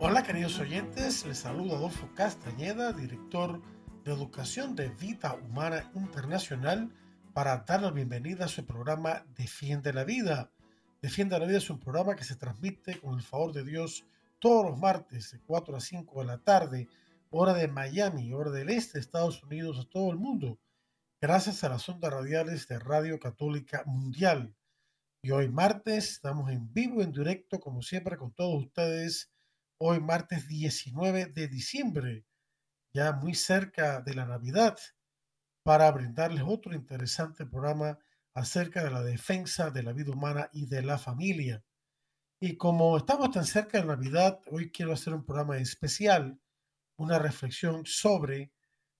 Hola queridos oyentes, les saluda Adolfo Castañeda, director de Educación de Vida Humana Internacional, para dar la bienvenida a su programa Defiende la Vida. Defiende la Vida es un programa que se transmite con el favor de Dios todos los martes de 4 a 5 de la tarde, hora de Miami, hora del este de Estados Unidos, a todo el mundo, gracias a las ondas radiales de Radio Católica Mundial. Y hoy martes estamos en vivo, en directo, como siempre, con todos ustedes hoy martes 19 de diciembre, ya muy cerca de la Navidad, para brindarles otro interesante programa acerca de la defensa de la vida humana y de la familia. Y como estamos tan cerca de Navidad, hoy quiero hacer un programa especial, una reflexión sobre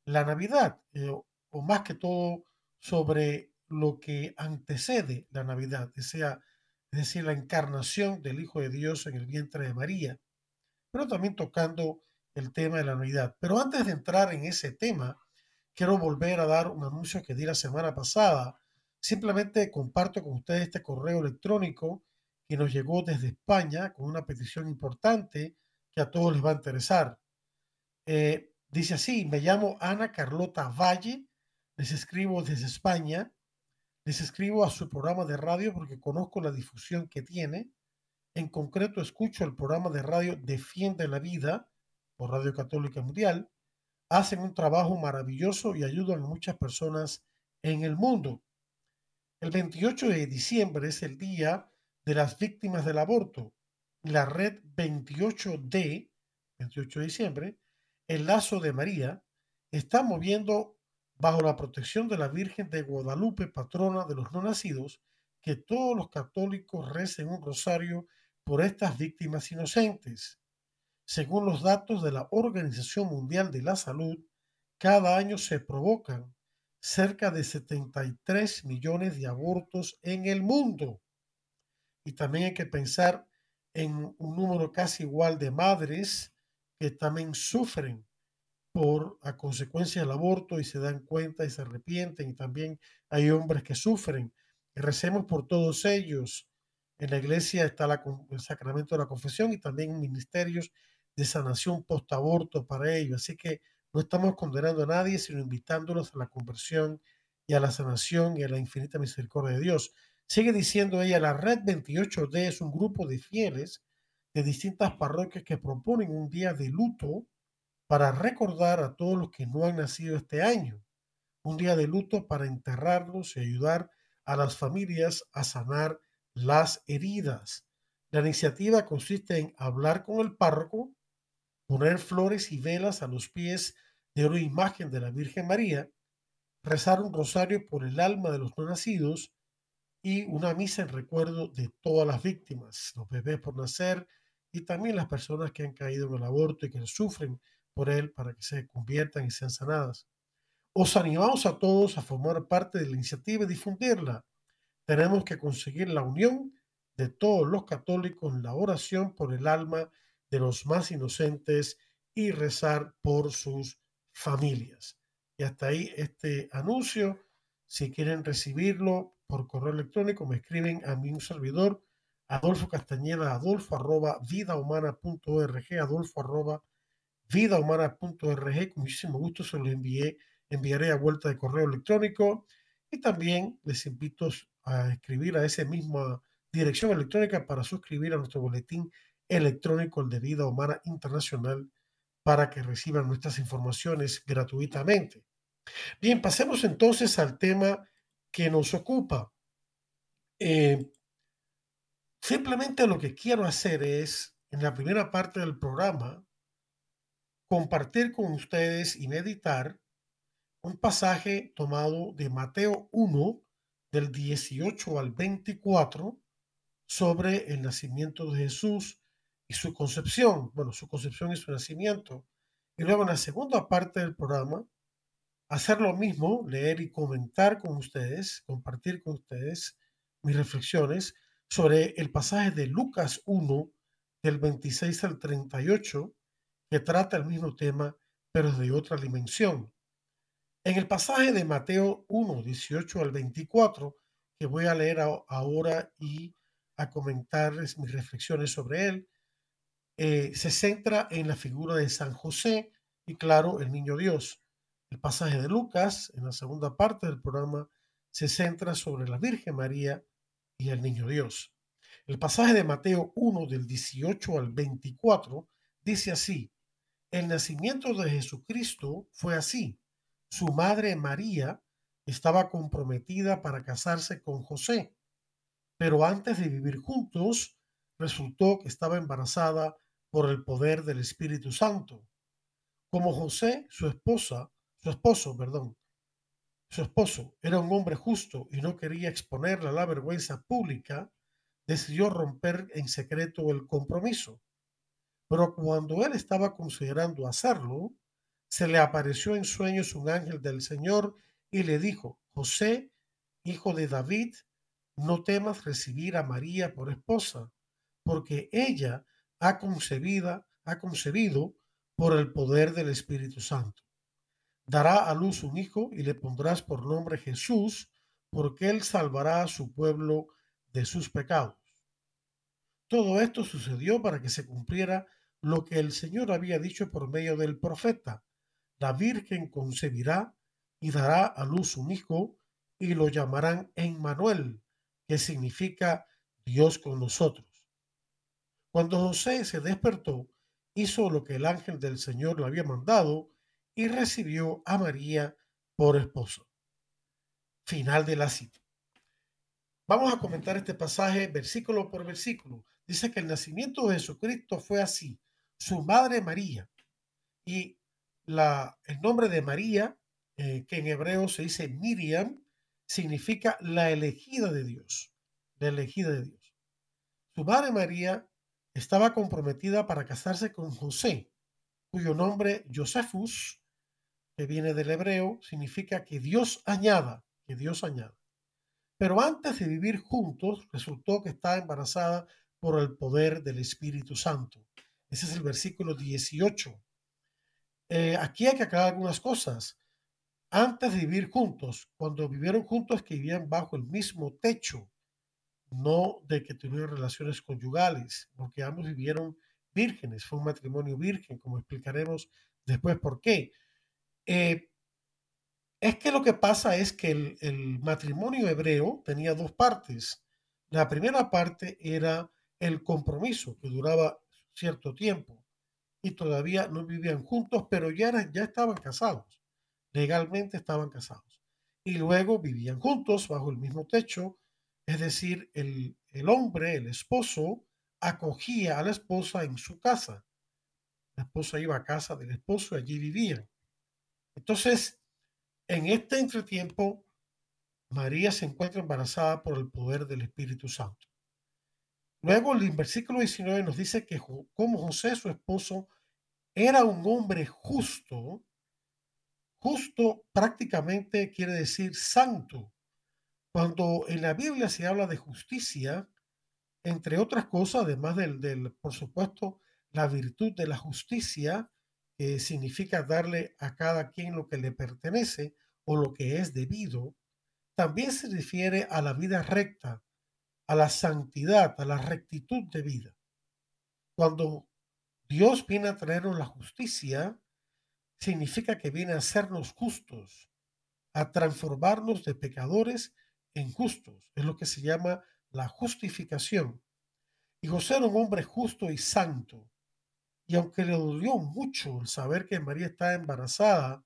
la Navidad, eh, o más que todo sobre lo que antecede la Navidad, sea, es decir, la encarnación del Hijo de Dios en el vientre de María pero también tocando el tema de la Navidad. Pero antes de entrar en ese tema, quiero volver a dar un anuncio que di la semana pasada. Simplemente comparto con ustedes este correo electrónico que nos llegó desde España con una petición importante que a todos les va a interesar. Eh, dice así, me llamo Ana Carlota Valle, les escribo desde España, les escribo a su programa de radio porque conozco la difusión que tiene en concreto, escucho el programa de radio Defiende la Vida por Radio Católica Mundial. Hacen un trabajo maravilloso y ayudan a muchas personas en el mundo. El 28 de diciembre es el día de las víctimas del aborto. La red 28D, 28 de diciembre, el lazo de María, está moviendo bajo la protección de la Virgen de Guadalupe, patrona de los no nacidos, que todos los católicos recen un rosario por estas víctimas inocentes. Según los datos de la Organización Mundial de la Salud, cada año se provocan cerca de 73 millones de abortos en el mundo. Y también hay que pensar en un número casi igual de madres que también sufren por a consecuencia del aborto y se dan cuenta y se arrepienten y también hay hombres que sufren recemos por todos ellos. En la iglesia está el sacramento de la confesión y también ministerios de sanación post-aborto para ellos. Así que no estamos condenando a nadie, sino invitándolos a la conversión y a la sanación y a la infinita misericordia de Dios. Sigue diciendo ella, la Red 28D es un grupo de fieles de distintas parroquias que proponen un día de luto para recordar a todos los que no han nacido este año. Un día de luto para enterrarlos y ayudar a las familias a sanar las heridas. La iniciativa consiste en hablar con el párroco, poner flores y velas a los pies de una imagen de la Virgen María, rezar un rosario por el alma de los no nacidos y una misa en recuerdo de todas las víctimas, los bebés por nacer y también las personas que han caído en el aborto y que sufren por él para que se conviertan y sean sanadas. Os animamos a todos a formar parte de la iniciativa y difundirla. Tenemos que conseguir la unión de todos los católicos en la oración por el alma de los más inocentes y rezar por sus familias. Y hasta ahí este anuncio. Si quieren recibirlo por correo electrónico, me escriben a mi servidor, Adolfo Castañeda, adolfo arroba vidahumana.org, adolfo arroba vidahumana.org. Con muchísimo gusto se lo envié enviaré a vuelta de correo electrónico y también les invito a escribir a esa misma dirección electrónica para suscribir a nuestro boletín electrónico el de Vida Humana Internacional para que reciban nuestras informaciones gratuitamente. Bien, pasemos entonces al tema que nos ocupa. Eh, simplemente lo que quiero hacer es, en la primera parte del programa, compartir con ustedes y meditar un pasaje tomado de Mateo 1, del 18 al 24, sobre el nacimiento de Jesús y su concepción, bueno, su concepción y su nacimiento. Y luego en la segunda parte del programa, hacer lo mismo, leer y comentar con ustedes, compartir con ustedes mis reflexiones sobre el pasaje de Lucas 1, del 26 al 38, que trata el mismo tema, pero de otra dimensión. En el pasaje de Mateo 1, 18 al 24, que voy a leer ahora y a comentarles mis reflexiones sobre él, eh, se centra en la figura de San José y claro, el niño Dios. El pasaje de Lucas, en la segunda parte del programa, se centra sobre la Virgen María y el niño Dios. El pasaje de Mateo 1 del 18 al 24 dice así, el nacimiento de Jesucristo fue así. Su madre María estaba comprometida para casarse con José, pero antes de vivir juntos, resultó que estaba embarazada por el poder del Espíritu Santo. Como José, su esposa, su esposo, perdón, su esposo era un hombre justo y no quería exponerle a la vergüenza pública, decidió romper en secreto el compromiso. Pero cuando él estaba considerando hacerlo, se le apareció en sueños un ángel del Señor y le dijo, José, hijo de David, no temas recibir a María por esposa, porque ella ha concebido, ha concebido por el poder del Espíritu Santo. Dará a luz un hijo y le pondrás por nombre Jesús, porque él salvará a su pueblo de sus pecados. Todo esto sucedió para que se cumpliera lo que el Señor había dicho por medio del profeta. La Virgen concebirá y dará a luz un hijo y lo llamarán Emmanuel, que significa Dios con nosotros. Cuando José se despertó, hizo lo que el ángel del Señor le había mandado y recibió a María por esposo. Final de la cita. Vamos a comentar este pasaje versículo por versículo. Dice que el nacimiento de Jesucristo fue así. Su madre María y el nombre de María, eh, que en hebreo se dice Miriam, significa la elegida de Dios. La elegida de Dios. Su madre María estaba comprometida para casarse con José, cuyo nombre Josephus, que viene del hebreo, significa que Dios añada, que Dios añada. Pero antes de vivir juntos, resultó que estaba embarazada por el poder del Espíritu Santo. Ese es el versículo 18. Eh, aquí hay que aclarar algunas cosas. Antes de vivir juntos, cuando vivieron juntos, que vivían bajo el mismo techo, no de que tuvieron relaciones conyugales, porque ambos vivieron vírgenes, fue un matrimonio virgen, como explicaremos después por qué. Eh, es que lo que pasa es que el, el, matrimonio hebreo tenía dos partes. La primera parte era el compromiso, que duraba cierto tiempo, todavía no vivían juntos, pero ya, ya estaban casados, legalmente estaban casados. Y luego vivían juntos bajo el mismo techo, es decir, el, hombre, el esposo, acogía a la esposa en su casa. La esposa iba a casa del esposo y allí vivían. Entonces, en este entretiempo, María se encuentra embarazada por el poder del Espíritu Santo. Luego el versículo 19 nos dice que como José, su esposo, era un hombre justo, justo prácticamente quiere decir santo, cuando en la Biblia se habla de justicia, entre otras cosas, además del, por supuesto, la virtud de la justicia, que significa darle a cada quien lo que le pertenece o lo que es debido, también se refiere a la vida recta, a la santidad, a la rectitud de vida. Cuando Dios viene a traernos la justicia, significa que viene a hacernos justos, a transformarnos de pecadores justos. Es lo que se llama la justificación. Y José era un hombre justo y santo. Y aunque le dolió mucho el saber que María estaba embarazada,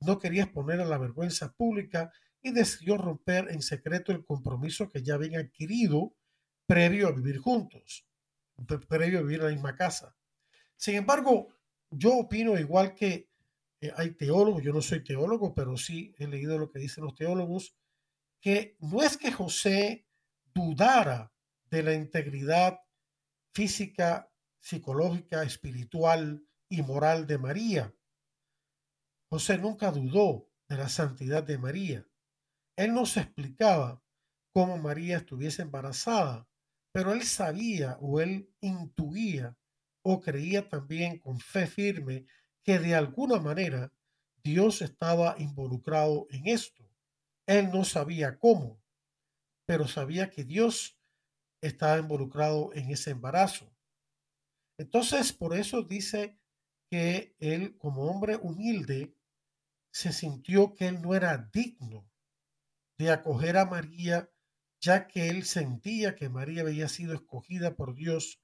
no quería exponer a la vergüenza pública y decidió romper en secreto el compromiso que ya habían adquirido previo a vivir juntos, previo a vivir en la misma casa. Sin embargo, yo opino igual que eh, hay teólogos, yo no soy teólogo, pero sí he leído lo que dicen los teólogos, que no es que José dudara de la integridad física, psicológica, espiritual y moral de María. José nunca dudó de la santidad de María. Él no se explicaba cómo María estuviese embarazada, pero él sabía o él intuía o creía también con fe firme que de alguna manera Dios estaba involucrado en esto. Él no sabía cómo, pero sabía que Dios estaba involucrado en ese embarazo. Entonces, por eso dice que él, como hombre humilde, se sintió que él no era digno de acoger a María, ya que él sentía que María había sido escogida por Dios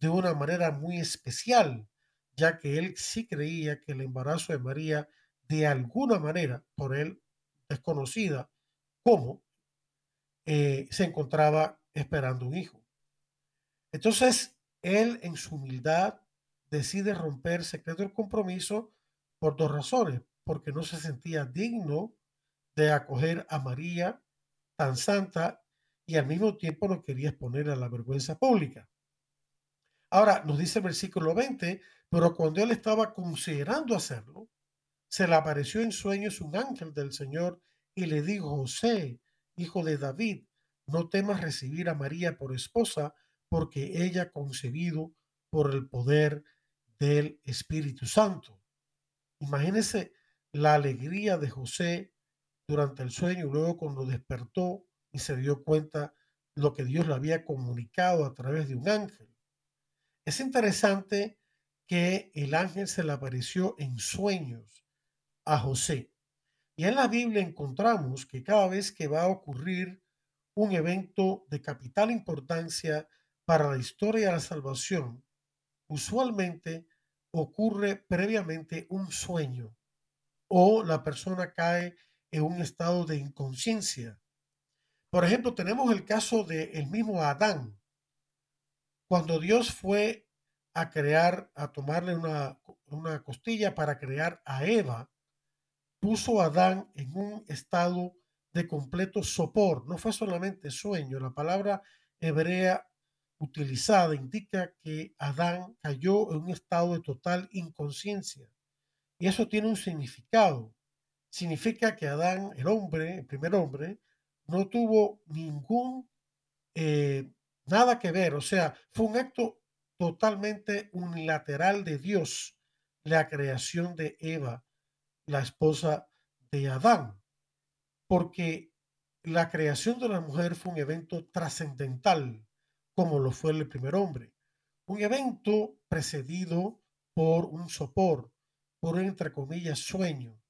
de una manera muy especial, ya que él sí creía que el embarazo de María, de alguna manera, por él desconocida, cómo, eh, se encontraba esperando un hijo. Entonces, él en su humildad decide romper secreto el compromiso por dos razones, porque no se sentía digno de acoger a María tan santa y al mismo tiempo no quería exponer a la vergüenza pública. Ahora, nos dice el versículo 20, pero cuando él estaba considerando hacerlo, se le apareció en sueños un ángel del Señor y le dijo, José, hijo de David, no temas recibir a María por esposa, porque ella ha concebido por el poder del Espíritu Santo. Imagínese la alegría de José durante el sueño luego cuando despertó y se dio cuenta lo que Dios le había comunicado a través de un ángel. Es interesante que el ángel se le apareció en sueños a José. Y en la Biblia encontramos que cada vez que va a ocurrir un evento de capital importancia para la historia de la salvación, usualmente ocurre previamente un sueño o la persona cae en un estado de inconsciencia. Por ejemplo, tenemos el caso del el mismo Adán. Cuando Dios fue a crear, a tomarle una, una costilla para crear a Eva, puso a Adán en un estado de completo sopor. No fue solamente sueño. La palabra hebrea utilizada indica que Adán cayó en un estado de total inconsciencia. Y eso tiene un significado. Significa que Adán, el hombre, el primer hombre, no tuvo ningún, eh, nada que ver. O sea, fue un acto totalmente unilateral de Dios, la creación de Eva, la esposa de Adán. Porque la creación de la mujer fue un evento trascendental, como lo fue el primer hombre. Un evento precedido por un sopor, por entre comillas, sueño,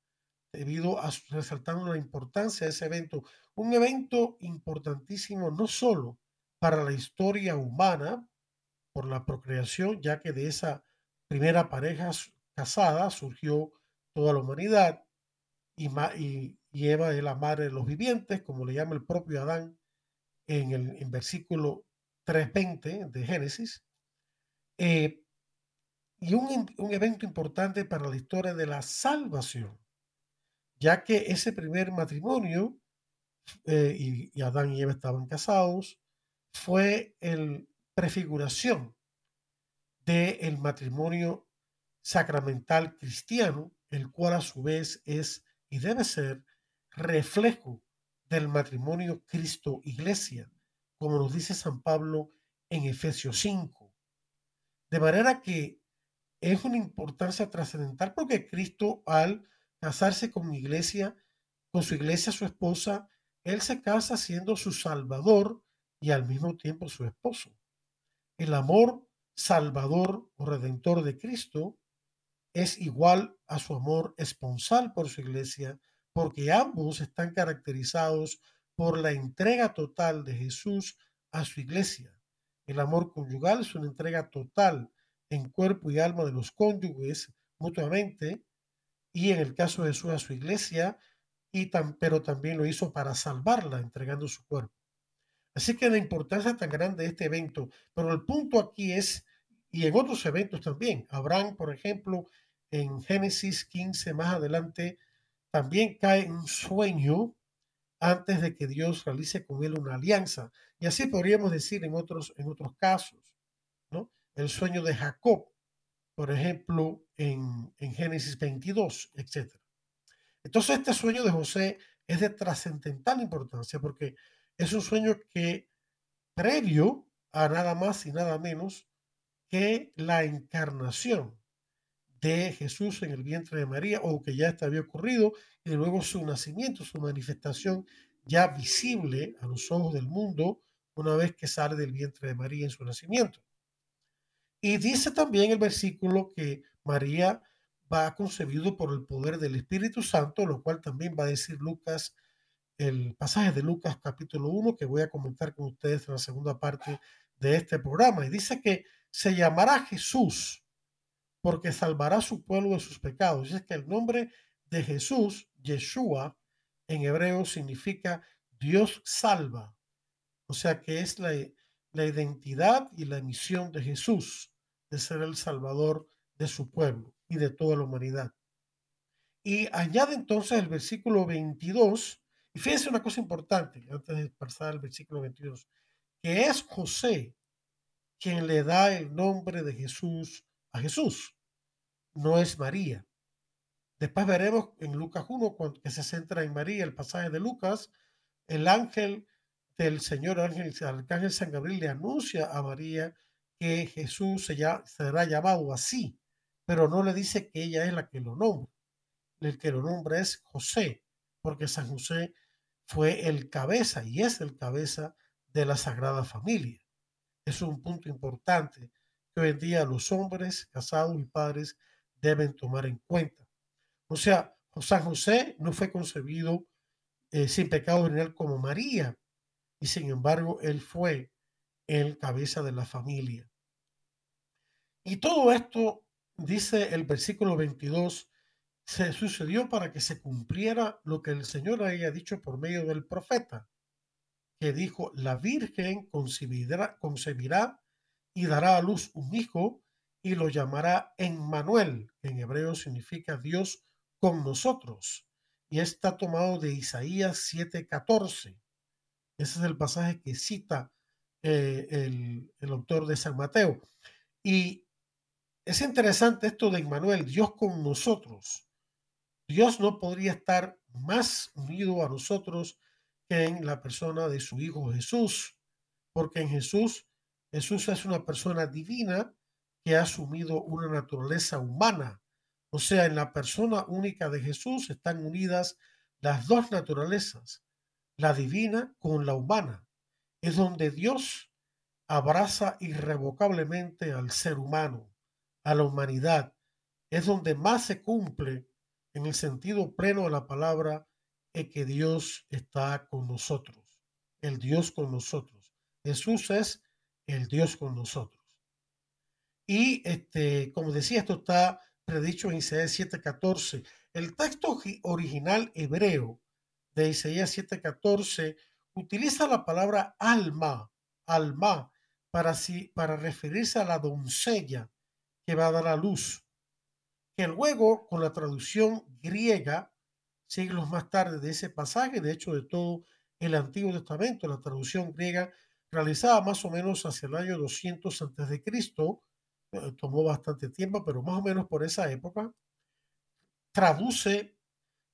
debido a resaltando la importancia de ese evento. Un evento importantísimo no solo para la historia humana, por la procreación, ya que de esa primera pareja casada surgió toda la humanidad y, y, Eva es la madre de los vivientes, como le llama el propio Adán en el en versículo 3.20 de Génesis. Eh, y un, evento importante para la historia de la salvación, ya que ese primer matrimonio, eh, y, Adán y Eva estaban casados, fue el prefiguración del matrimonio sacramental cristiano, el cual a su vez es y debe ser reflejo del matrimonio Cristo-Iglesia, como nos dice San Pablo en Efesios 5. De manera que es una importancia trascendental porque Cristo al casarse con iglesia, con su iglesia, su esposa, él se casa siendo su salvador y al mismo tiempo su esposo. El amor salvador o redentor de Cristo es igual a su amor esponsal por su iglesia, porque ambos están caracterizados por la entrega total de Jesús a su iglesia. El amor conyugal es una entrega total en cuerpo y alma de los cónyuges mutuamente y en el caso de Jesús a su iglesia, y tan, pero también lo hizo para salvarla entregando su cuerpo. Así que la importancia tan grande de este evento, pero el punto aquí es, y en otros eventos también, Abraham, por ejemplo, en Génesis 15 más adelante, también cae un sueño antes de que Dios realice con él una alianza. Y así podríamos decir en otros, en otros casos, ¿no? el sueño de Jacob, por ejemplo, en, en Génesis 22, etc. Entonces, este sueño de José es de trascendental importancia porque es un sueño que previo a nada más y nada menos que la encarnación de Jesús en el vientre de María o que ya había ocurrido y luego su nacimiento, su manifestación ya visible a los ojos del mundo una vez que sale del vientre de María en su nacimiento. Y dice también el versículo que María va concebido por el poder del Espíritu Santo, lo cual también va a decir Lucas, el pasaje de Lucas capítulo 1 que voy a comentar con ustedes en la segunda parte de este programa. Y dice que se llamará Jesús porque salvará a su pueblo de sus pecados. Y es que el nombre de Jesús, Yeshua, en hebreo significa Dios salva. O sea que es la, la identidad y la misión de Jesús de ser el salvador de su pueblo y de toda la humanidad. Y añade entonces el versículo 22, y fíjense una cosa importante antes de pasar al versículo 22, que es José quien le da el nombre de Jesús a Jesús, no es María. Después veremos en Lucas 1, que se centra en María, el pasaje de Lucas, el ángel del Señor, ángel, el arcángel San Gabriel le anuncia a María que Jesús se será llamado así, pero no le dice que ella es la que lo nombra. El que lo nombra es José, porque San José fue el cabeza y es el cabeza de la Sagrada Familia. Es un punto importante que hoy en día los hombres casados y padres deben tomar en cuenta. O sea, San José no fue concebido eh, sin pecado original como María, y sin embargo él fue el cabeza de la familia. Y todo esto, dice el versículo 22, se sucedió para que se cumpliera lo que el Señor había dicho por medio del profeta, que dijo, la Virgen concebirá, y dará a luz un hijo y lo llamará Emmanuel, que en hebreo significa Dios con nosotros. Y está tomado de Isaías 7:14. Ese es el pasaje que cita eh, el, el, autor de San Mateo. Y es interesante esto de Emmanuel, Dios con nosotros. Dios no podría estar más unido a nosotros que en la persona de su Hijo Jesús, porque en Jesús, Jesús es una persona divina que ha asumido una naturaleza humana o sea, en la persona única de Jesús están unidas las dos naturalezas, la divina con la humana. Es donde Dios abraza irrevocablemente al ser humano, a la humanidad. Es donde más se cumple en el sentido pleno de la palabra es que Dios está con nosotros, el Dios con nosotros. Jesús es el Dios con nosotros. Y este, como decía, esto está predicho en Isaías 7:14. El texto original hebreo de Isaías 7:14 utiliza la palabra alma, alma, para, para referirse a la doncella que va a dar a luz, que luego con la traducción griega, siglos más tarde de ese pasaje, de hecho de todo el Antiguo Testamento, la traducción griega realizada más o menos hacia el año 200 antes de Cristo, eh, tomó bastante tiempo, pero más o menos por esa época, traduce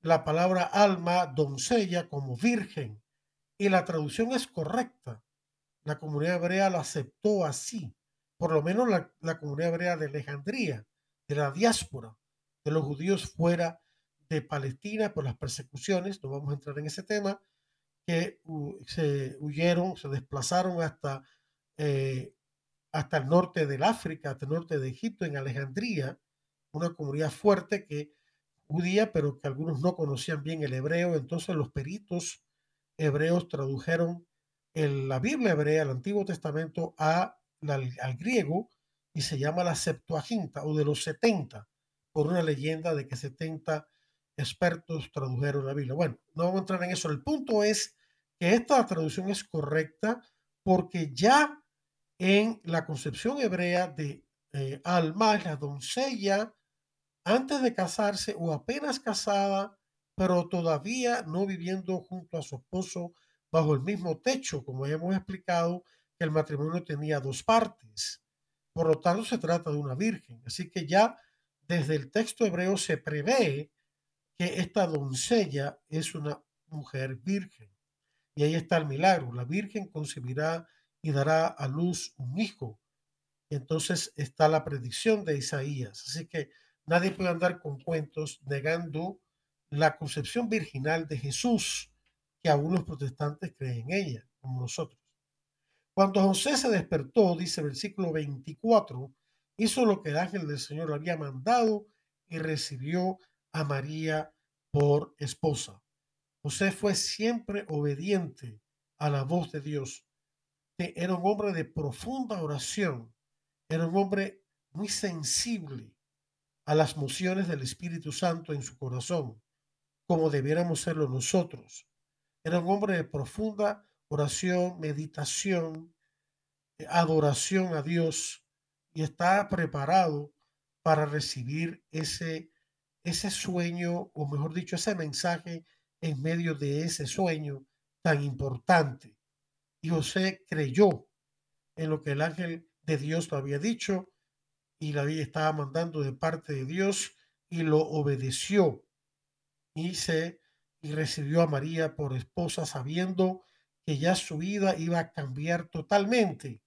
la palabra alma, doncella, como virgen. Y la traducción es correcta. La comunidad hebrea la aceptó así. Por lo menos la, la comunidad hebrea de Alejandría, de la diáspora, de los judíos fuera de Palestina por las persecuciones, no vamos a entrar en ese tema, que se huyeron, se desplazaron hasta eh, hasta el norte del África, hasta el norte de Egipto, en Alejandría, una comunidad fuerte que judía, pero que algunos no conocían bien el hebreo. Entonces los peritos hebreos tradujeron la Biblia hebrea, el Antiguo Testamento, a, al griego y se llama la Septuaginta o de los 70, por una leyenda de que 70 expertos tradujeron la Biblia. Bueno, no vamos a entrar en eso. El punto es que esta traducción es correcta porque ya en la concepción hebrea de eh, Alma, la doncella, antes de casarse o apenas casada, pero todavía no viviendo junto a su esposo bajo el mismo techo, como ya hemos explicado, que el matrimonio tenía dos partes. Por lo tanto, se trata de una virgen. Así que ya desde el texto hebreo se prevé que esta doncella es una mujer virgen. Y ahí está el milagro. La virgen concebirá y dará a luz un hijo. Y entonces está la predicción de Isaías. Así que nadie puede andar con cuentos negando la concepción virginal de Jesús, que los protestantes creen en ella, como nosotros. Cuando José se despertó, dice el versículo 24, hizo lo que el ángel del Señor había mandado y recibió a María por esposa. José fue siempre obediente a la voz de Dios. Era un hombre de profunda oración. Era un hombre muy sensible a las mociones del Espíritu Santo en su corazón, como debiéramos serlo nosotros. Era un hombre de profunda oración, meditación, adoración a Dios y está preparado para recibir ese, ese sueño, o mejor dicho, ese mensaje en medio de ese sueño tan importante. Y José creyó en lo que el ángel de Dios lo había dicho y la vida estaba mandando de parte de Dios y lo obedeció y se y recibió a María por esposa sabiendo que ya su vida iba a cambiar totalmente,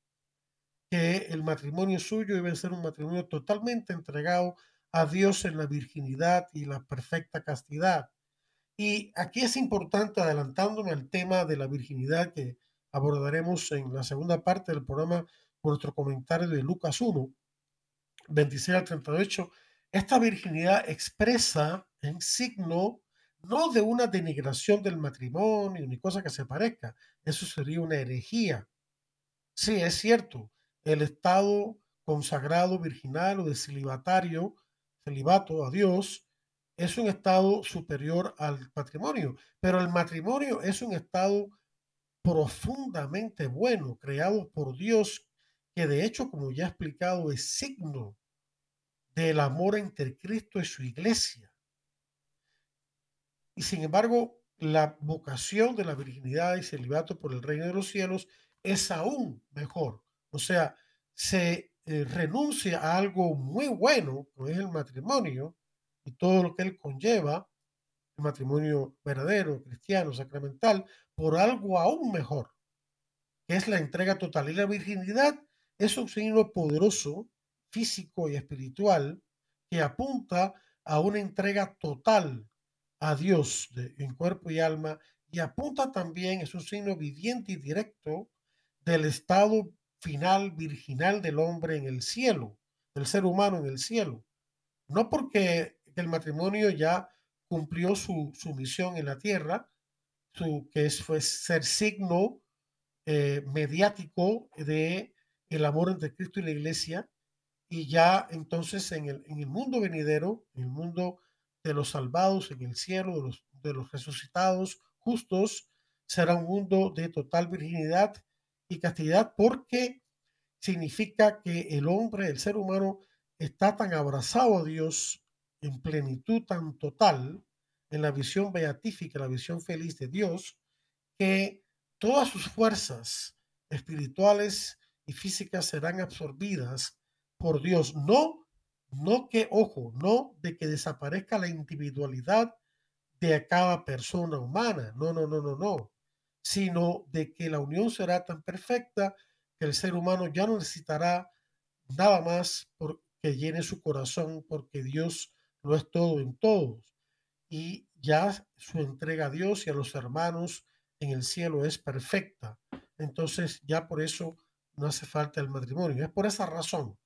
que el matrimonio suyo iba a ser un matrimonio totalmente entregado a Dios en la virginidad y la perfecta castidad. Y aquí es importante, adelantándome al tema de la virginidad que abordaremos en la segunda parte del programa nuestro comentario de Lucas 1, 26 al 38, esta virginidad expresa en signo no de una denigración del matrimonio ni cosa que se parezca, eso sería una herejía. Sí, es cierto, el estado consagrado virginal o de celibatario, celibato a Dios, es un estado superior al matrimonio, pero el matrimonio es un estado profundamente bueno, creado por Dios, que de hecho, como ya he explicado, es signo del amor entre Cristo y su iglesia. Y sin embargo, la vocación de la virginidad y celibato por el reino de los cielos es aún mejor. O sea, se eh, renuncia a algo muy bueno, como es el matrimonio, y todo lo que él conlleva, el matrimonio verdadero, cristiano, sacramental, por algo aún mejor, que es la entrega total. Y la virginidad es un signo poderoso, físico y espiritual, que apunta a una entrega total a Dios en cuerpo y alma, y apunta también, es un signo viviente y directo del estado final virginal del hombre en el cielo, del ser humano en el cielo. No porque el matrimonio ya cumplió su, misión en la tierra, su, que es, fue ser signo eh, mediático de el amor entre Cristo y la iglesia, y ya entonces en el, en el mundo venidero, en el mundo de los salvados, en el cielo, de los, de los resucitados, justos, será un mundo de total virginidad y castidad, porque significa que el hombre, el ser humano, está tan abrazado a Dios en plenitud tan total, en la visión beatífica, la visión feliz de Dios, que todas sus fuerzas espirituales y físicas serán absorbidas por Dios. No, no que, ojo, no de que desaparezca la individualidad de cada persona humana. No, no, no, no, no. Sino de que la unión será tan perfecta que el ser humano ya no necesitará nada más que llene su corazón porque Dios lo es todo en todos. Y ya su entrega a Dios y a los hermanos en el cielo es perfecta. Entonces ya por eso no hace falta el matrimonio. Es por esa razón.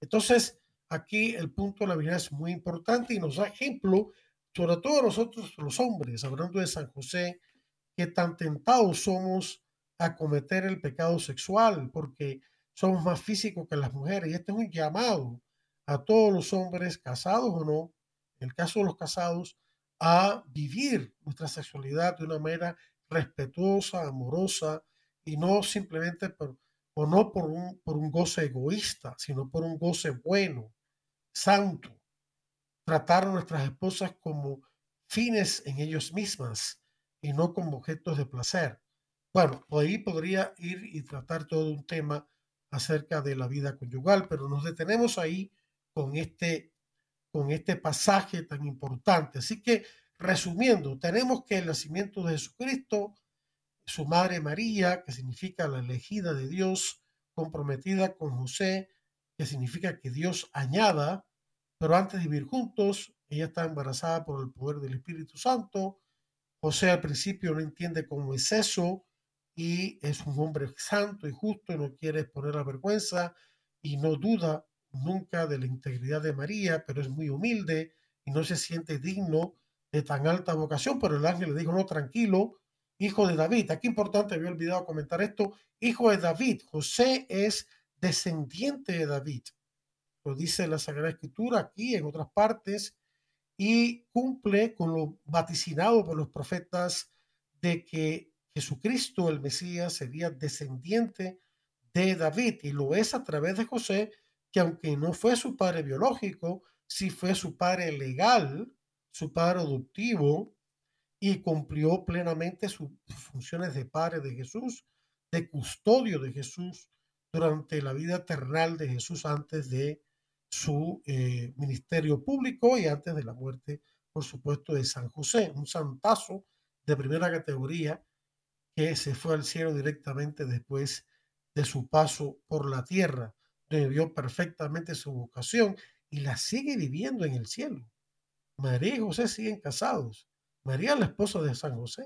Entonces aquí el punto de la vida es muy importante y nos da ejemplo, sobre todo nosotros los hombres, hablando de San José, que tan tentados somos a cometer el pecado sexual porque somos más físicos que las mujeres. Y este es un llamado a todos los hombres, casados o no, en el caso de los casados, a vivir nuestra sexualidad de una manera respetuosa, amorosa y no simplemente por, o no por un, por un goce egoísta, sino por un goce bueno, santo. Tratar nuestras esposas como fines en ellos mismas y no como objetos de placer. Bueno, ahí podría ir y tratar todo un tema acerca de la vida conyugal, pero nos detenemos ahí con este, con este pasaje tan importante. Así que, resumiendo, tenemos que el nacimiento de Jesucristo, su madre María, que significa la elegida de Dios, comprometida con José, que significa que Dios añada, pero antes de vivir juntos, ella está embarazada por el poder del Espíritu Santo. José al principio no entiende cómo es eso y es un hombre santo y justo y no quiere exponer la vergüenza y no duda nunca de la integridad de María, pero es muy humilde y no se siente digno de tan alta vocación, pero el ángel le dijo, no, tranquilo, hijo de David. Aquí importante, había olvidado comentar esto, hijo de David. José es descendiente de David. Lo dice la Sagrada Escritura aquí, en otras partes, y cumple con lo vaticinado por los profetas de que Jesucristo, el Mesías, sería descendiente de David y lo es a través de José, que aunque no fue su padre biológico, sí fue su padre legal, su padre adoptivo, y cumplió plenamente sus funciones de padre de Jesús, de custodio de Jesús durante la vida eternal de Jesús antes de su eh, ministerio público y antes de la muerte, por supuesto, de San José, un santazo de primera categoría que se fue al cielo directamente después de su paso por la tierra, donde vio perfectamente su vocación y la sigue viviendo en el cielo. María y José siguen casados María es la esposa de San José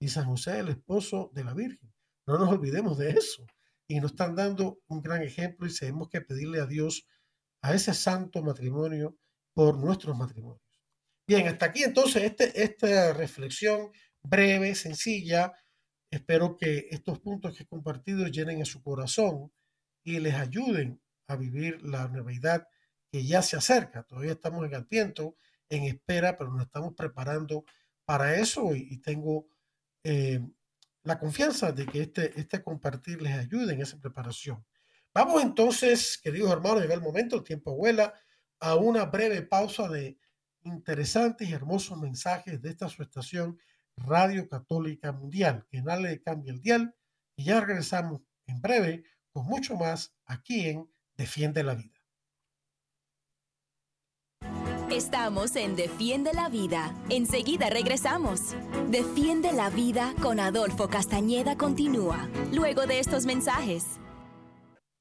y San José es el esposo de la Virgen. No nos olvidemos de eso. Y nos están dando un gran ejemplo y tenemos que pedirle a Dios a ese santo matrimonio por nuestros matrimonios. Bien, hasta aquí entonces este, esta reflexión breve, sencilla. Espero que estos puntos que he compartido llenen a su corazón y les ayuden a vivir la novedad que ya se acerca. Todavía estamos en el tiempo, en espera, pero nos estamos preparando para eso y, tengo eh, la confianza de que este, este compartir les ayude en esa preparación. Vamos entonces, queridos hermanos, llega el momento, el tiempo vuela, a una breve pausa de interesantes y hermosos mensajes de esta su estación Radio Católica Mundial. Que nadie cambie el dial y ya regresamos en breve con mucho más aquí en Defiende la Vida. Estamos en Defiende la Vida. Enseguida regresamos. Defiende la Vida con Adolfo Castañeda continúa, luego de estos mensajes.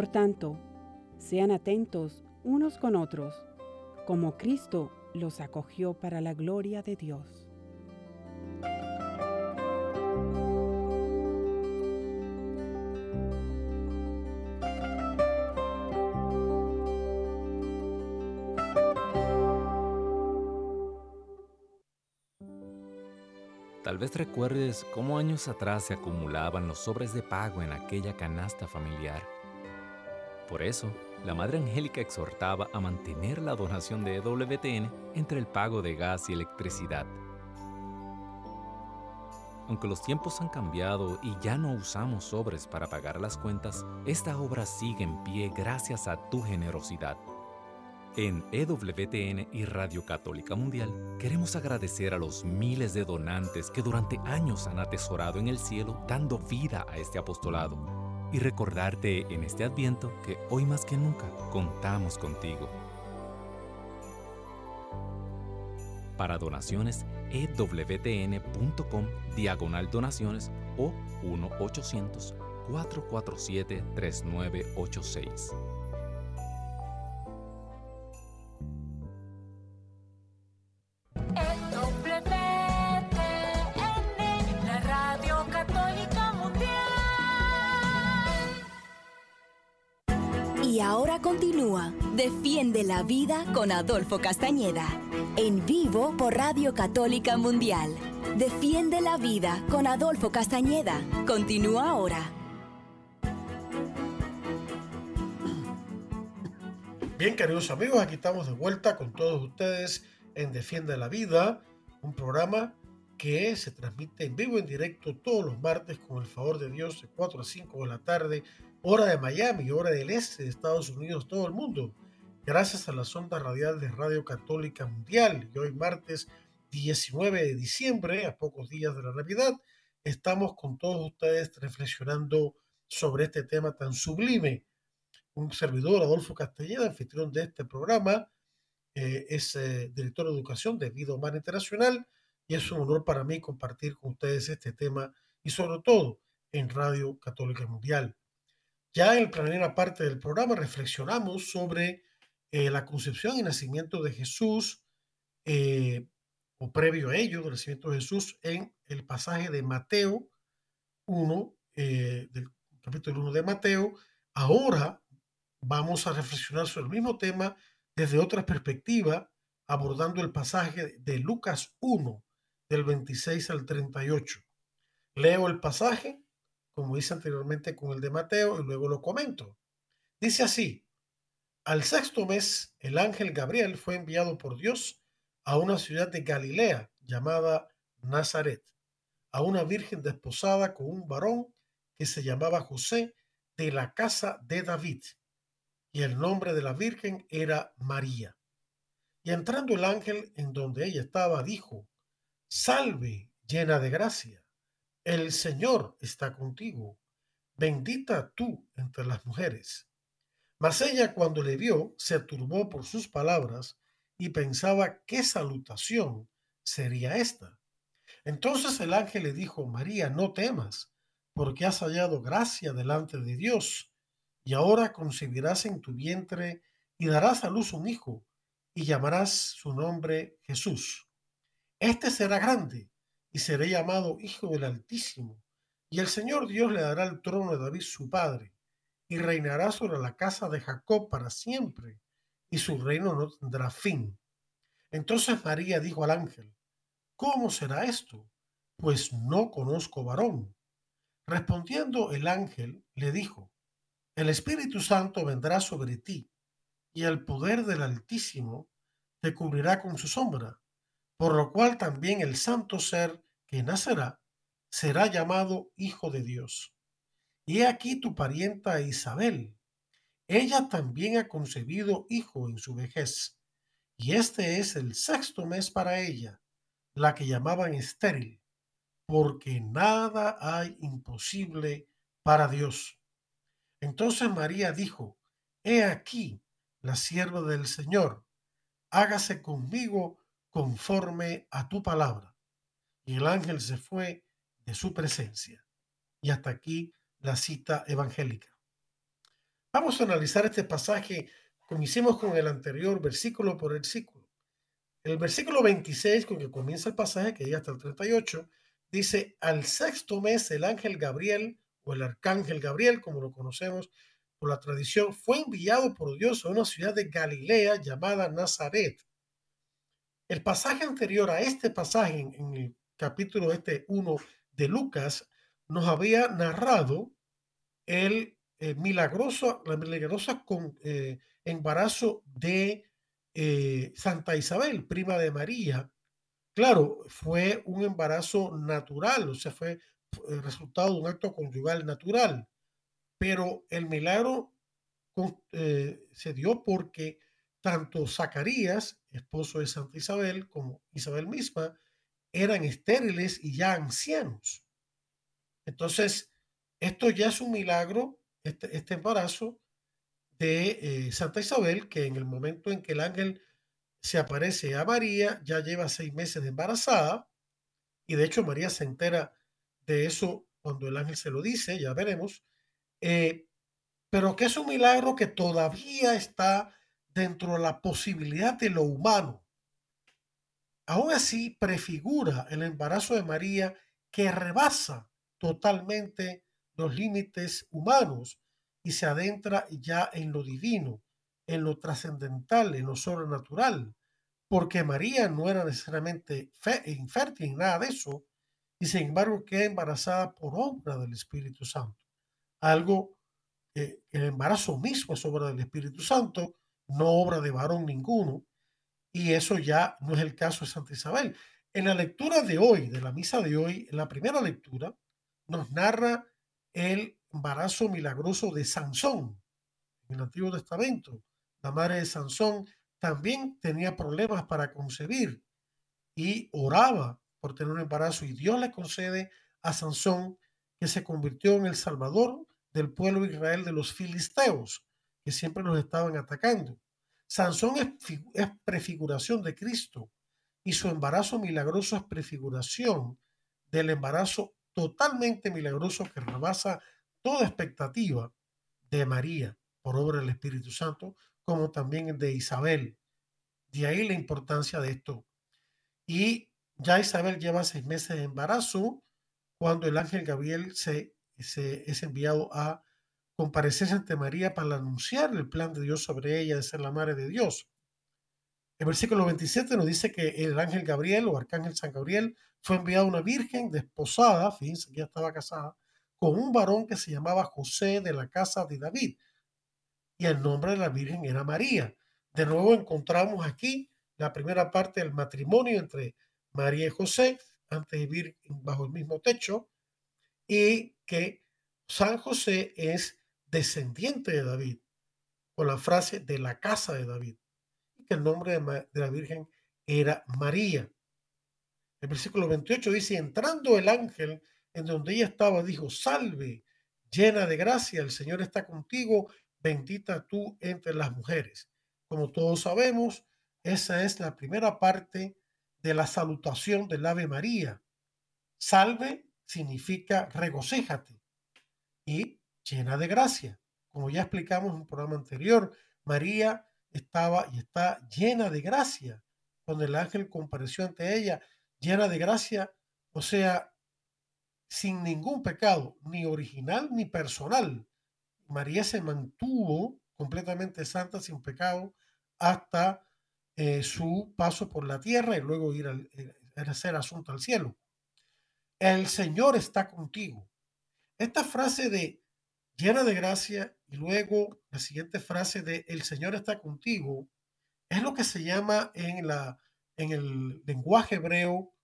Por tanto, sean atentos unos con otros, como Cristo los acogió para la gloria de Dios. vez recuerdes cómo años atrás se acumulaban los sobres de pago en aquella canasta familiar. Por eso, la Madre Angélica exhortaba a mantener la donación de EWTN entre el pago de gas y electricidad. Aunque los tiempos han cambiado y ya no usamos sobres para pagar las cuentas, esta obra sigue en pie gracias a tu generosidad. En EWTN y Radio Católica Mundial queremos agradecer a los miles de donantes que durante años han atesorado en el cielo dando vida a este apostolado y recordarte en este adviento que hoy más que nunca contamos contigo. Para donaciones, ewtn.com diagonal donaciones o 1-800-447-3986. Defiende la vida con Adolfo Castañeda. en vivo por Radio Católica Mundial. Defiende la vida con Adolfo Castañeda. Continúa ahora. Bien, queridos amigos, aquí estamos de vuelta con todos ustedes en Defiende la Vida, un programa que se transmite en vivo, en directo, todos los martes con el favor de Dios de 4 a 5 de la tarde, hora de Miami, hora del este de Estados Unidos, todo el mundo gracias a la sonda radial de Radio Católica Mundial. Y hoy martes 19 de diciembre, a pocos días de la Navidad, estamos con todos ustedes reflexionando sobre este tema tan sublime. Un servidor, Adolfo Castelleda, anfitrión de este programa, eh, es eh, director de educación de Vida Humana Internacional y es un honor para mí compartir con ustedes este tema y sobre todo en Radio Católica Mundial. Ya en la primera parte del programa reflexionamos sobre eh, la concepción y nacimiento de Jesús, eh, o previo a ello, el nacimiento de Jesús, en el pasaje de Mateo 1, eh, del capítulo 1 de Mateo. Ahora vamos a reflexionar sobre el mismo tema desde otra perspectiva, abordando el pasaje de Lucas 1, del 26 al 38. Leo el pasaje, como hice anteriormente con el de Mateo, y luego lo comento. Dice así, al sexto mes, el ángel Gabriel fue enviado por Dios a una ciudad de Galilea llamada Nazaret, a una virgen desposada con un varón que se llamaba José de la casa de David, y el nombre de la virgen era María. Y entrando el ángel en donde ella estaba, dijo, Salve, llena de gracia, el Señor está contigo, bendita tú entre las mujeres. Mas ella cuando le vio se turbó por sus palabras y pensaba qué salutación sería esta. Entonces el ángel le dijo, María, no temas, porque has hallado gracia delante de Dios, y ahora concebirás en tu vientre y darás a luz un hijo, y llamarás su nombre Jesús. Este será grande, y será llamado Hijo del Altísimo, y el Señor Dios le dará el trono de David su padre y reinará sobre la casa de Jacob para siempre, y su reino no tendrá fin. Entonces María dijo al ángel, ¿Cómo será esto? Pues no conozco varón. Respondiendo el ángel, le dijo, El Espíritu Santo vendrá sobre ti, y el poder del Altísimo te cubrirá con su sombra, por lo cual también el santo ser que nacerá será llamado Hijo de Dios. Y aquí tu parienta Isabel. Ella también ha concebido hijo en su vejez, y este es el sexto mes para ella, la que llamaban estéril, porque nada hay imposible para Dios. Entonces María dijo, He aquí la sierva del Señor, hágase conmigo conforme a tu palabra. Y el ángel se fue de su presencia. Y hasta aquí la cita evangélica. Vamos a analizar este pasaje como hicimos con el anterior, versículo por versículo. El versículo 26, con que comienza el pasaje, que llega hasta el 38, dice, al sexto mes el ángel Gabriel, o el arcángel Gabriel, como lo conocemos por la tradición, fue enviado por Dios a una ciudad de Galilea llamada Nazaret. El pasaje anterior a este pasaje, en, el capítulo este 1 de Lucas, nos había narrado el eh, milagroso, la milagrosa con, eh, embarazo de eh, Santa Isabel, prima de María. Claro, fue un embarazo natural, o sea, fue el resultado de un acto conyugal natural, pero el milagro se dio porque tanto Zacarías, esposo de Santa Isabel, como Isabel misma, eran estériles y ya ancianos. Entonces, esto ya es un milagro, este, este embarazo de eh, Santa Isabel, que en el momento en que el ángel se aparece a María, ya lleva seis meses de embarazada, y de hecho María se entera de eso cuando el ángel se lo dice, ya veremos, eh, pero que es un milagro que todavía está dentro de la posibilidad de lo humano. Aún así, prefigura el embarazo de María que rebasa totalmente los límites humanos y se adentra ya en lo divino, en lo trascendental, en lo sobrenatural, porque María no era necesariamente infértil ni nada de eso, y sin embargo queda embarazada por obra del Espíritu Santo. Algo que el embarazo mismo es obra del Espíritu Santo, no obra de varón ninguno, y eso ya no es el caso de Santa Isabel. En la lectura de hoy, de la misa de hoy, en la primera lectura, nos narra el embarazo milagroso de Sansón en el Antiguo Testamento. La madre de Sansón también tenía problemas para concebir y oraba por tener un embarazo y Dios le concede a Sansón que se convirtió en el salvador del pueblo de Israel de los filisteos que siempre los estaban atacando. Sansón es, prefiguración de Cristo y su embarazo milagroso es prefiguración del embarazo totalmente milagroso que rebasa toda expectativa de María por obra del Espíritu Santo, como también de Isabel. De ahí la importancia de esto. Y ya Isabel lleva seis meses de embarazo cuando el ángel Gabriel se, se es enviado a comparecerse ante María para anunciar el plan de Dios sobre ella de ser la madre de Dios. El versículo 27 nos dice que el ángel Gabriel o arcángel San Gabriel fue enviado a una virgen desposada, fíjense que ya estaba casada, con un varón que se llamaba José de la casa de David. Y el nombre de la virgen era María. De nuevo encontramos aquí la primera parte del matrimonio entre María y José, antes de vivir bajo el mismo techo, y que San José es descendiente de David, con la frase de la casa de David el nombre de, la Virgen era María. El versículo 28 dice, entrando el ángel en donde ella estaba, dijo, salve, llena de gracia, el Señor está contigo, bendita tú entre las mujeres. Como todos sabemos, esa es la primera parte de la salutación del Ave María. Salve significa regocíjate y llena de gracia. Como ya explicamos en un programa anterior, María estaba y está llena de gracia. Cuando el ángel compareció ante ella, llena de gracia, o sea, sin ningún pecado, ni original ni personal. María se mantuvo completamente santa, sin pecado, hasta eh, su paso por la tierra y luego ir al, eh, hacer asunto al cielo. El Señor está contigo. Esta frase de llena de gracia y luego la siguiente frase de el Señor está contigo es lo que se llama en, la, en el lenguaje hebreo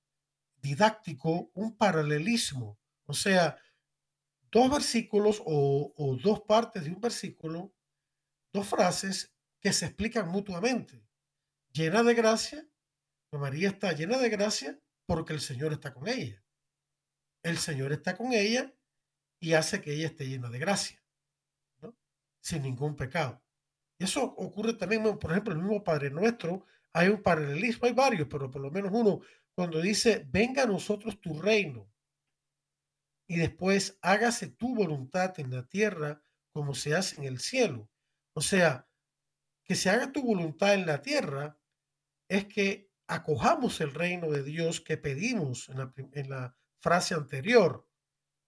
didáctico un paralelismo. O sea, dos versículos o, o dos partes de un versículo, dos frases que se explican mutuamente. Llena de gracia, María está llena de gracia porque el Señor está con ella. El Señor está con ella y hace que ella esté llena de gracia, sin ningún pecado. Eso ocurre también, por ejemplo, el mismo Padre Nuestro, hay un paralelismo, hay varios, pero por lo menos uno, cuando dice, venga a nosotros tu reino, y después hágase tu voluntad en la tierra como se hace en el cielo. O sea, que se haga tu voluntad en la tierra es que acojamos el reino de Dios que pedimos en la frase anterior.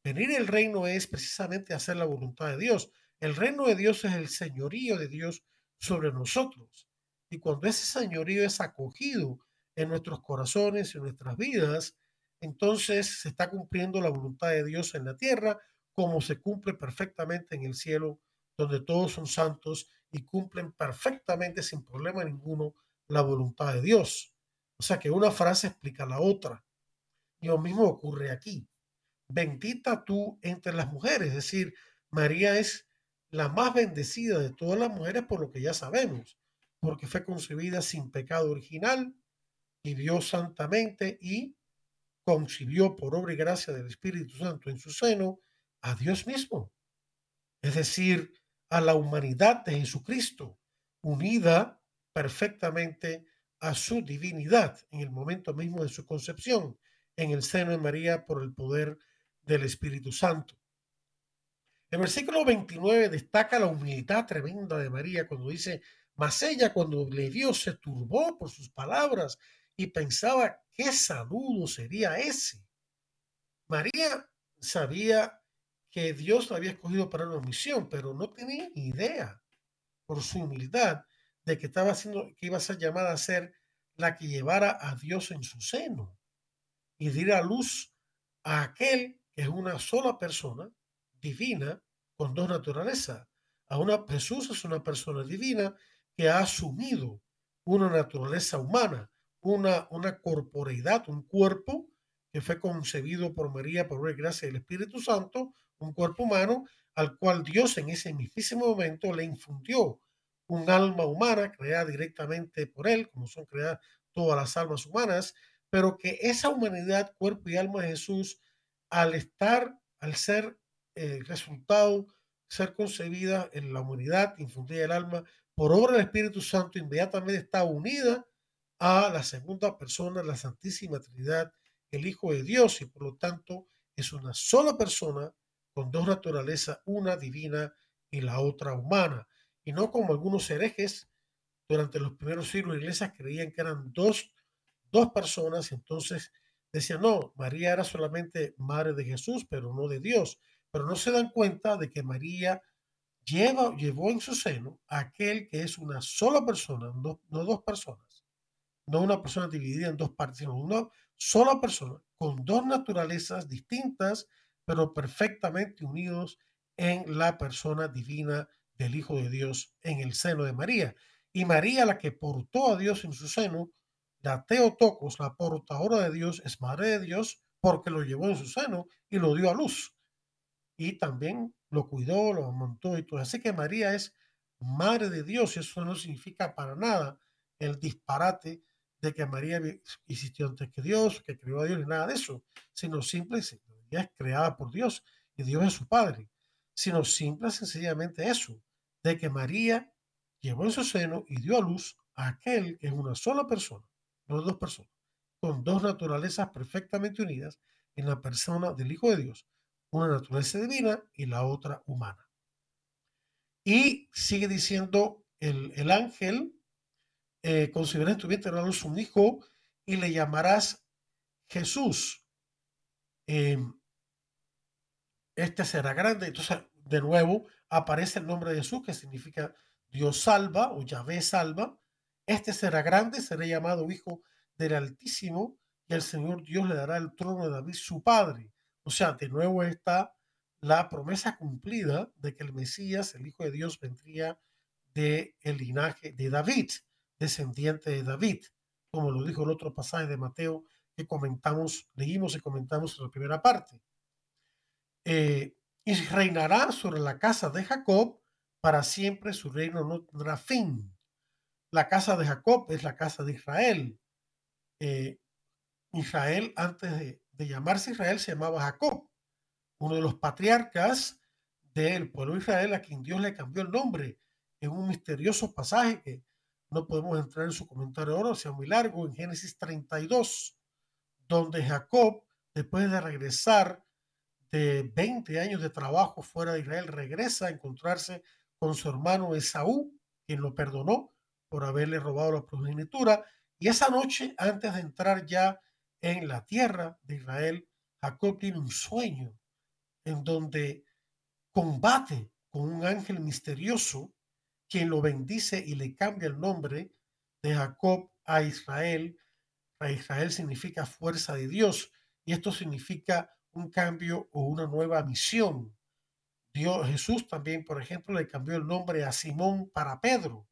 Venir el reino es precisamente hacer la voluntad de Dios. El reino de Dios es el señorío de Dios sobre nosotros. Y cuando ese señorío es acogido en nuestros corazones, en nuestras vidas, entonces se está cumpliendo la voluntad de Dios en la tierra como se cumple perfectamente en el cielo, donde todos son santos y cumplen perfectamente sin problema ninguno la voluntad de Dios. O sea que una frase explica la otra. Y lo mismo ocurre aquí bendita tú entre las mujeres. Es decir, María es la más bendecida de todas las mujeres por lo que ya sabemos, porque fue concebida sin pecado original, vivió santamente y concibió por obra y gracia del Espíritu Santo en su seno a Dios mismo, es decir, a la humanidad de Jesucristo, unida perfectamente a su divinidad en el momento mismo de su concepción, en el seno de María por el poder del Espíritu Santo. El versículo 29 destaca la humildad tremenda de María cuando dice, mas ella cuando le dio se turbó por sus palabras y pensaba qué saludo sería ese. María sabía que Dios la había escogido para una misión, pero no tenía idea por su humildad de que estaba haciendo, que iba a ser llamada a ser la que llevara a Dios en su seno y diera luz a aquel que es una sola persona divina con dos naturalezas. A una, Jesús es una persona divina que ha asumido una naturaleza humana, una, una corporeidad, un cuerpo que fue concebido por María por gracia del Espíritu Santo, un cuerpo humano al cual Dios en ese mismísimo momento le infundió un alma humana creada directamente por él, como son creadas todas las almas humanas, pero que esa humanidad, cuerpo y alma de Jesús, al estar, al ser el resultado, ser concebida en la humanidad, infundida el alma, por obra del Espíritu Santo, inmediatamente está unida a la segunda persona, la Santísima Trinidad, el Hijo de Dios, y por lo tanto es una sola persona con dos naturalezas, una divina y la otra humana. Y no como algunos herejes durante los primeros siglos iglesias creían que eran dos, dos personas, entonces decían, no, María era solamente madre de Jesús, pero no de Dios. Pero no se dan cuenta de que María lleva, llevó en su seno a aquel que es una sola persona, no, no dos personas, no una persona dividida en dos partes, sino una sola persona con dos naturalezas distintas, pero perfectamente unidos en la persona divina del Hijo de Dios en el seno de María. Y María, la que portó a Dios en su seno, la Teotocos, la portadora de Dios, es madre de Dios porque lo llevó en su seno y lo dio a luz. Y también lo cuidó, lo montó y todo. Así que María es madre de Dios y eso no significa para nada el disparate de que María existió antes que Dios, que creó a Dios, ni nada de eso, sino simple, ella es creada por Dios y Dios es su Padre, sino simple, sencillamente eso, de que María llevó en su seno y dio a luz a aquel que es una sola persona, no dos personas, con dos naturalezas perfectamente unidas en la persona del Hijo de Dios, una naturaleza divina y la otra humana. Y sigue diciendo el, el ángel, eh, considera en tu vientre un hijo y le llamarás Jesús. Em, este será grande. Entonces, de nuevo, aparece el nombre de Jesús, que significa Dios salva o Yahvé salva. Este será grande, será llamado Hijo del Altísimo, y el Señor Dios le dará el trono de David, su padre. O sea, de nuevo está la promesa cumplida de que el Mesías, el Hijo de Dios, vendría del el linaje de David, descendiente de David, como lo dijo el otro pasaje de Mateo que comentamos, leímos y comentamos en la primera parte. Eh, y reinará sobre la casa de Jacob para siempre su reino no tendrá fin. La casa de Jacob es la casa de Israel. Eh, Israel, antes de, llamarse Israel, se llamaba Jacob, uno de los patriarcas del pueblo de Israel, a quien Dios le cambió el nombre en un misterioso pasaje que no podemos entrar en su comentario ahora, sea muy largo, en Génesis 32, donde Jacob, después de regresar de 20 años de trabajo fuera de Israel, regresa a encontrarse con su hermano Esaú, quien lo perdonó por haberle robado la progenitura. Y esa noche, antes de entrar ya en la tierra de Israel, Jacob tiene un sueño en donde combate con un ángel misterioso quien lo bendice y le cambia el nombre de Jacob a Israel. A Israel significa fuerza de Dios y esto significa un cambio o una nueva misión. Dios, Jesús también, por ejemplo, le cambió el nombre a Simón para Pedro.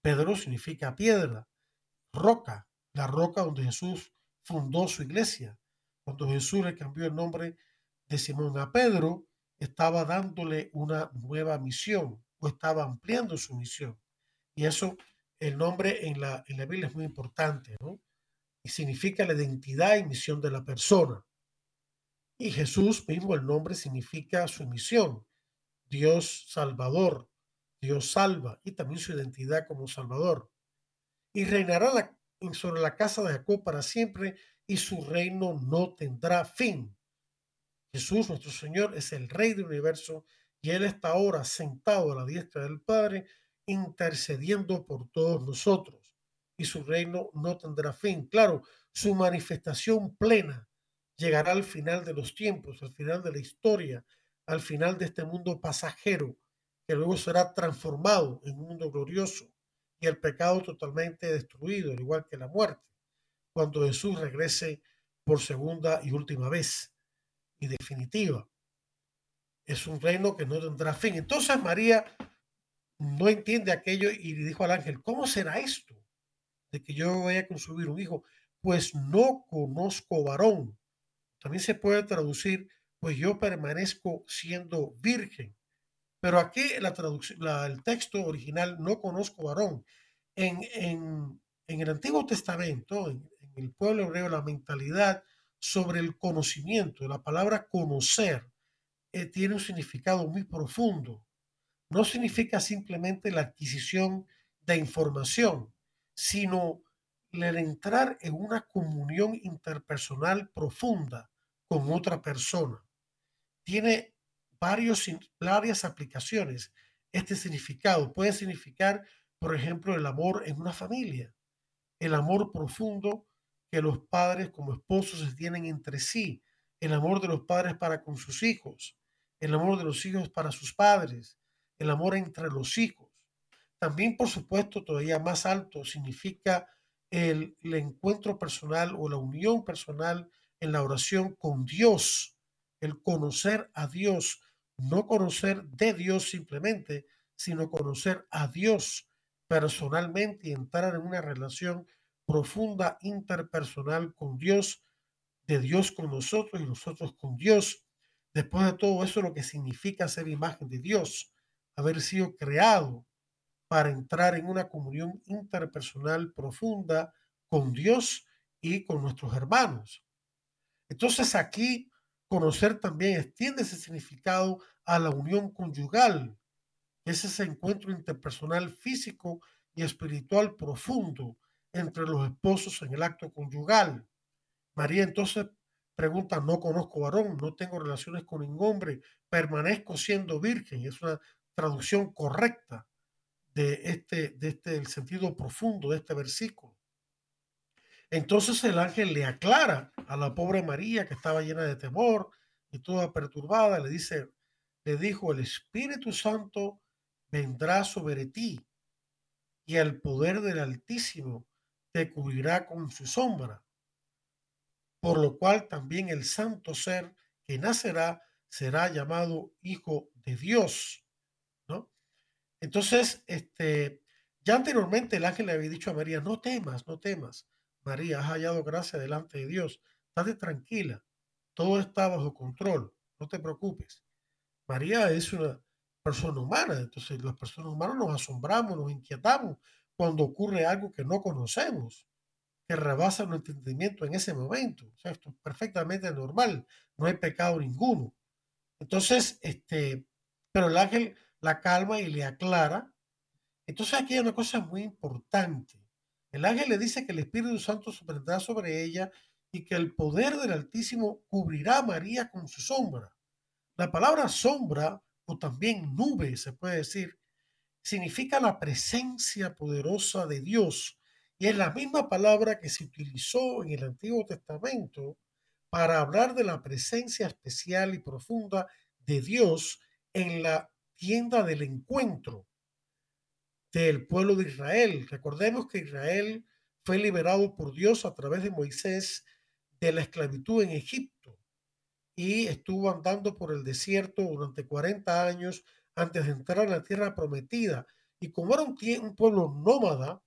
Pedro significa piedra, roca, la roca donde Jesús fundó su iglesia. Cuando Jesús le cambió el nombre de Simón a Pedro, estaba dándole una nueva misión o estaba ampliando su misión. Y eso, el nombre en la, en la Biblia es muy importante, ¿no? Y significa la identidad y misión de la persona. Y Jesús mismo, el nombre significa su misión. Dios Salvador, Dios salva y también su identidad como Salvador. Y reinará sobre la casa de Jacob para siempre y su reino no tendrá fin. Jesús, nuestro Señor, es el Rey del universo y Él está ahora sentado a la diestra del Padre, intercediendo por todos nosotros. Y su reino no tendrá fin. Claro, su manifestación plena llegará al final de los tiempos, al final de la historia, al final de este mundo pasajero, que luego será transformado en un mundo glorioso, y el pecado totalmente destruido, al igual que la muerte, cuando Jesús regrese por segunda y última vez y definitiva. Es un reino que no tendrá fin. Entonces María no entiende aquello y le dijo al ángel, ¿cómo será esto? De que yo vaya a consumir un hijo. Pues no conozco varón. También se puede traducir, pues yo permanezco siendo virgen. Pero aquí la traducción, el texto original, no conozco varón. En, en, el Antiguo Testamento, en, en, el pueblo hebreo, la mentalidad sobre el conocimiento, la palabra conocer, eh, tiene un significado muy profundo. No significa simplemente la adquisición de información, sino el entrar en una comunión interpersonal profunda con otra persona. Tiene varias aplicaciones. Este significado puede significar, por ejemplo, el amor en una familia, el amor profundo que los padres como esposos tienen entre sí, el amor de los padres para con sus hijos, el amor de los hijos para sus padres, el amor entre los hijos. También, por supuesto, todavía más alto significa el encuentro personal o la unión personal en la oración con Dios, el conocer a Dios, no conocer de Dios simplemente, sino conocer a Dios personalmente y entrar en una relación profunda interpersonal con Dios, de Dios con nosotros y nosotros con Dios. Después de todo eso, lo que significa ser imagen de Dios, haber sido creado para entrar en una comunión interpersonal profunda con Dios y con nuestros hermanos. Entonces aquí Conocer también extiende ese significado a la unión conyugal, es ese encuentro interpersonal físico y espiritual profundo entre los esposos en el acto conyugal. María entonces pregunta, no conozco varón, no tengo relaciones con ningún hombre, permanezco siendo virgen. Es una traducción correcta de este, de este, el sentido profundo de este versículo. Entonces el ángel le aclara a la pobre María que estaba llena de temor y toda perturbada, le dice, le dijo, el Espíritu Santo vendrá sobre ti y el poder del Altísimo te cubrirá con su sombra, por lo cual también el santo ser que nacerá será llamado Hijo de Dios, ¿no? Entonces, este, ya anteriormente el ángel le había dicho a María, no temas, no temas María, has hallado gracia delante de Dios. Estate tranquila. Todo está bajo control. No te preocupes. María es una persona humana. Entonces, las personas humanas nos asombramos, nos inquietamos cuando ocurre algo que no conocemos, que rebasa nuestro entendimiento en ese momento. O sea, esto es perfectamente normal. No hay pecado ninguno. Entonces, este, pero el ángel la calma y le aclara. Entonces, aquí hay una cosa muy importante. El ángel le dice que el Espíritu Santo vendrá sobre ella y que el poder del Altísimo cubrirá a María con su sombra. La palabra sombra o también nube, se puede decir, significa la presencia poderosa de Dios y es la misma palabra que se utilizó en el Antiguo Testamento para hablar de la presencia especial y profunda de Dios en la tienda del encuentro del pueblo de Israel. Recordemos que Israel fue liberado por Dios a través de Moisés de la esclavitud en Egipto y estuvo andando por el desierto durante 40 años antes de entrar a la tierra prometida. Y como era un, pueblo nómada,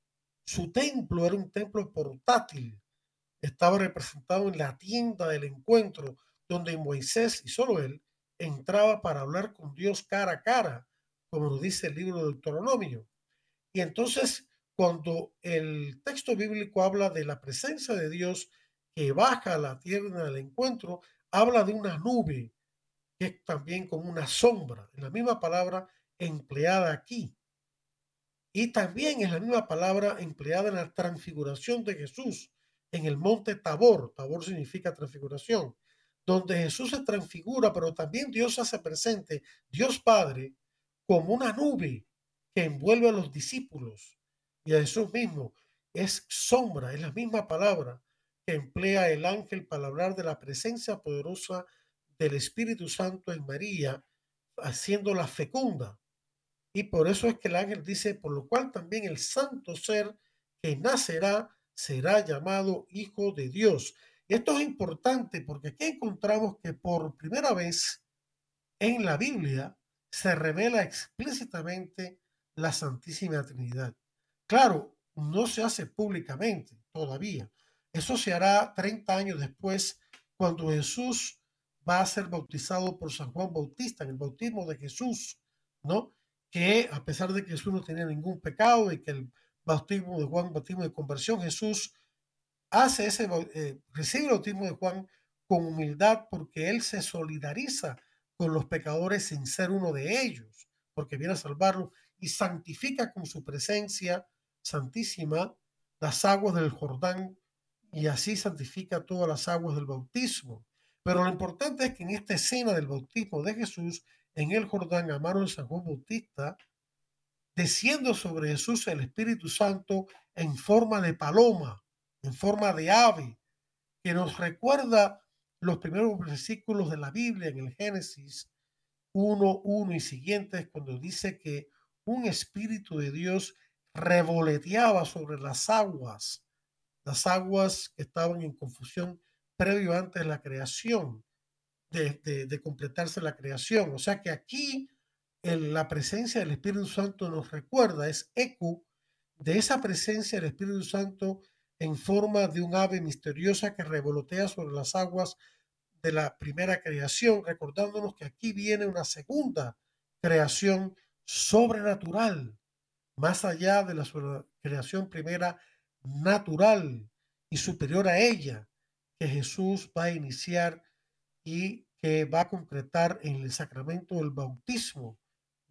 su templo era un templo portátil. Estaba representado en la tienda del encuentro, donde Moisés y solo él entraba para hablar con Dios cara a cara, como nos dice el libro de Deuteronomio. Y entonces, cuando el texto bíblico habla de la presencia de Dios que baja a la tierra del encuentro, habla de una nube, que es también como una sombra, la misma palabra empleada aquí. Y también es la misma palabra empleada en la transfiguración de Jesús en el monte Tabor. Tabor significa transfiguración, donde Jesús se transfigura, pero también Dios hace presente, Dios Padre, como una nube que envuelve a los discípulos y a Jesús mismo. Es sombra, es la misma palabra que emplea el ángel para hablar de la presencia poderosa del Espíritu Santo en María, haciéndola fecunda. Y por eso es que el ángel dice, por lo cual también el santo ser que nacerá será llamado Hijo de Dios. Esto es importante porque aquí encontramos que por primera vez en la Biblia se revela explícitamente la Santísima Trinidad. Claro, no se hace públicamente todavía. Eso se hará 30 años después, cuando Jesús va a ser bautizado por San Juan Bautista, en el bautismo de Jesús, ¿no? Que a pesar de que Jesús no tenía ningún pecado y que el bautismo de Juan, bautismo de conversión, Jesús hace ese, eh, recibe el bautismo de Juan con humildad porque él se solidariza con los pecadores sin ser uno de ellos, porque viene a salvarlos y santifica con su presencia santísima las aguas del Jordán y así santifica todas las aguas del bautismo. Pero lo importante es que en esta escena del bautismo de Jesús en el Jordán, amaron San Juan Bautista, desciendo sobre Jesús el Espíritu Santo en forma de paloma, en forma de ave, que nos recuerda los primeros versículos de la Biblia en el Génesis 1, 1 y siguientes, cuando dice que un Espíritu de Dios revoloteaba sobre las aguas, las aguas que estaban en confusión previo antes de la creación, de, completarse la creación. O sea que aquí la presencia del Espíritu Santo nos recuerda, es eco de esa presencia del Espíritu Santo en forma de un ave misteriosa que revolotea sobre las aguas de la primera creación, recordándonos que aquí viene una segunda creación sobrenatural, más allá de la creación primera natural y superior a ella, que Jesús va a iniciar y que va a concretar en el sacramento del bautismo,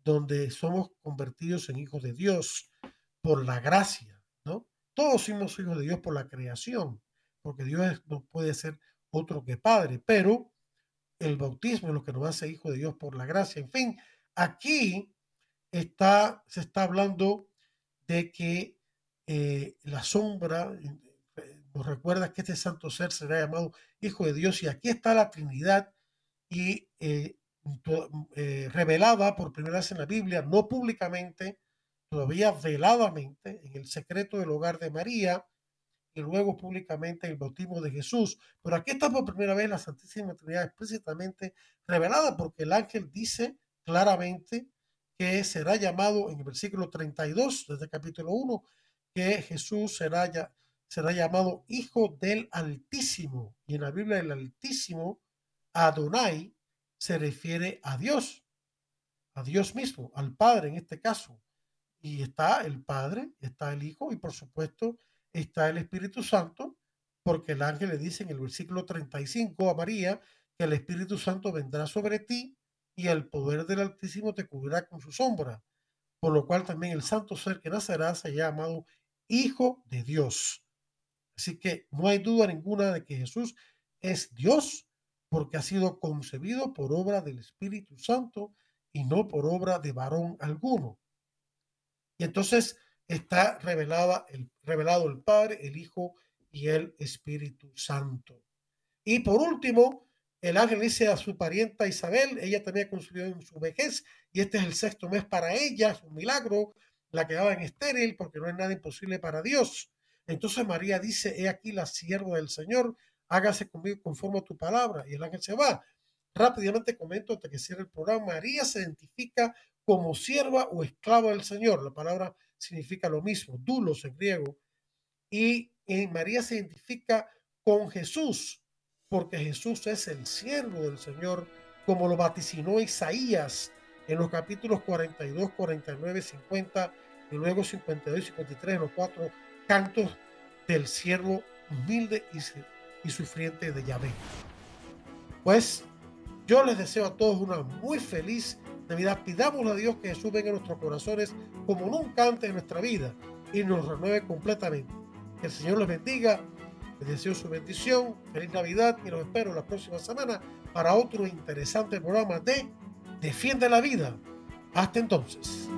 donde somos convertidos en hijos de Dios por la gracia, ¿no? Todos somos hijos de Dios por la creación, porque Dios no puede ser otro que Padre, pero el bautismo es lo que nos hace hijos de Dios por la gracia. En fin, aquí está, se está hablando de que eh, la sombra eh, nos recuerda que este santo ser será llamado Hijo de Dios y aquí está la Trinidad y eh, revelada por primera vez en la Biblia, no públicamente, todavía veladamente, en el secreto del hogar de María y luego públicamente en el bautismo de Jesús. Pero aquí está por primera vez la Santísima Trinidad explícitamente revelada porque el ángel dice claramente que será llamado en el versículo 32 desde el capítulo 1, que Jesús será, ya, será llamado Hijo del Altísimo. Y en la Biblia el Altísimo, Adonai, se refiere a Dios, a Dios mismo, al Padre en este caso. Y está el Padre, está el Hijo y por supuesto está el Espíritu Santo, porque el ángel le dice en el versículo 35 a María que el Espíritu Santo vendrá sobre ti y el poder del Altísimo te cubrirá con su sombra, por lo cual también el santo ser que nacerá se llamado Hijo de Dios. Así que no hay duda ninguna de que Jesús es Dios porque ha sido concebido por obra del Espíritu Santo y no por obra de varón alguno. Y entonces está revelada el, revelado el Padre, el Hijo y el Espíritu Santo. Y por último, el ángel dice a su parienta Isabel, ella también consumió en su vejez y este es el sexto mes para ella, es un milagro, la quedaba en estéril porque no es nada imposible para Dios. Entonces María dice, he aquí la sierva del Señor, hágase conmigo conforme a tu palabra. Y el ángel se va. Rápidamente comento hasta que cierre el programa. María se identifica como sierva o esclava del Señor. La palabra significa lo mismo, dulos en griego. Y, y María se identifica con Jesús porque Jesús es el siervo del Señor, como lo vaticinó Isaías en los capítulos 42, 49, 50 y luego 52 y 53 en los cuatro cantos del siervo humilde y, sufriente de Yahvé. Pues yo les deseo a todos una muy feliz Navidad. Pidamos a Dios que Jesús venga a nuestros corazones como nunca antes en nuestra vida y nos renueve completamente. Que el Señor les bendiga les deseo su bendición, feliz Navidad y los espero la próxima semana para otro interesante programa de Defiende la Vida. Hasta entonces.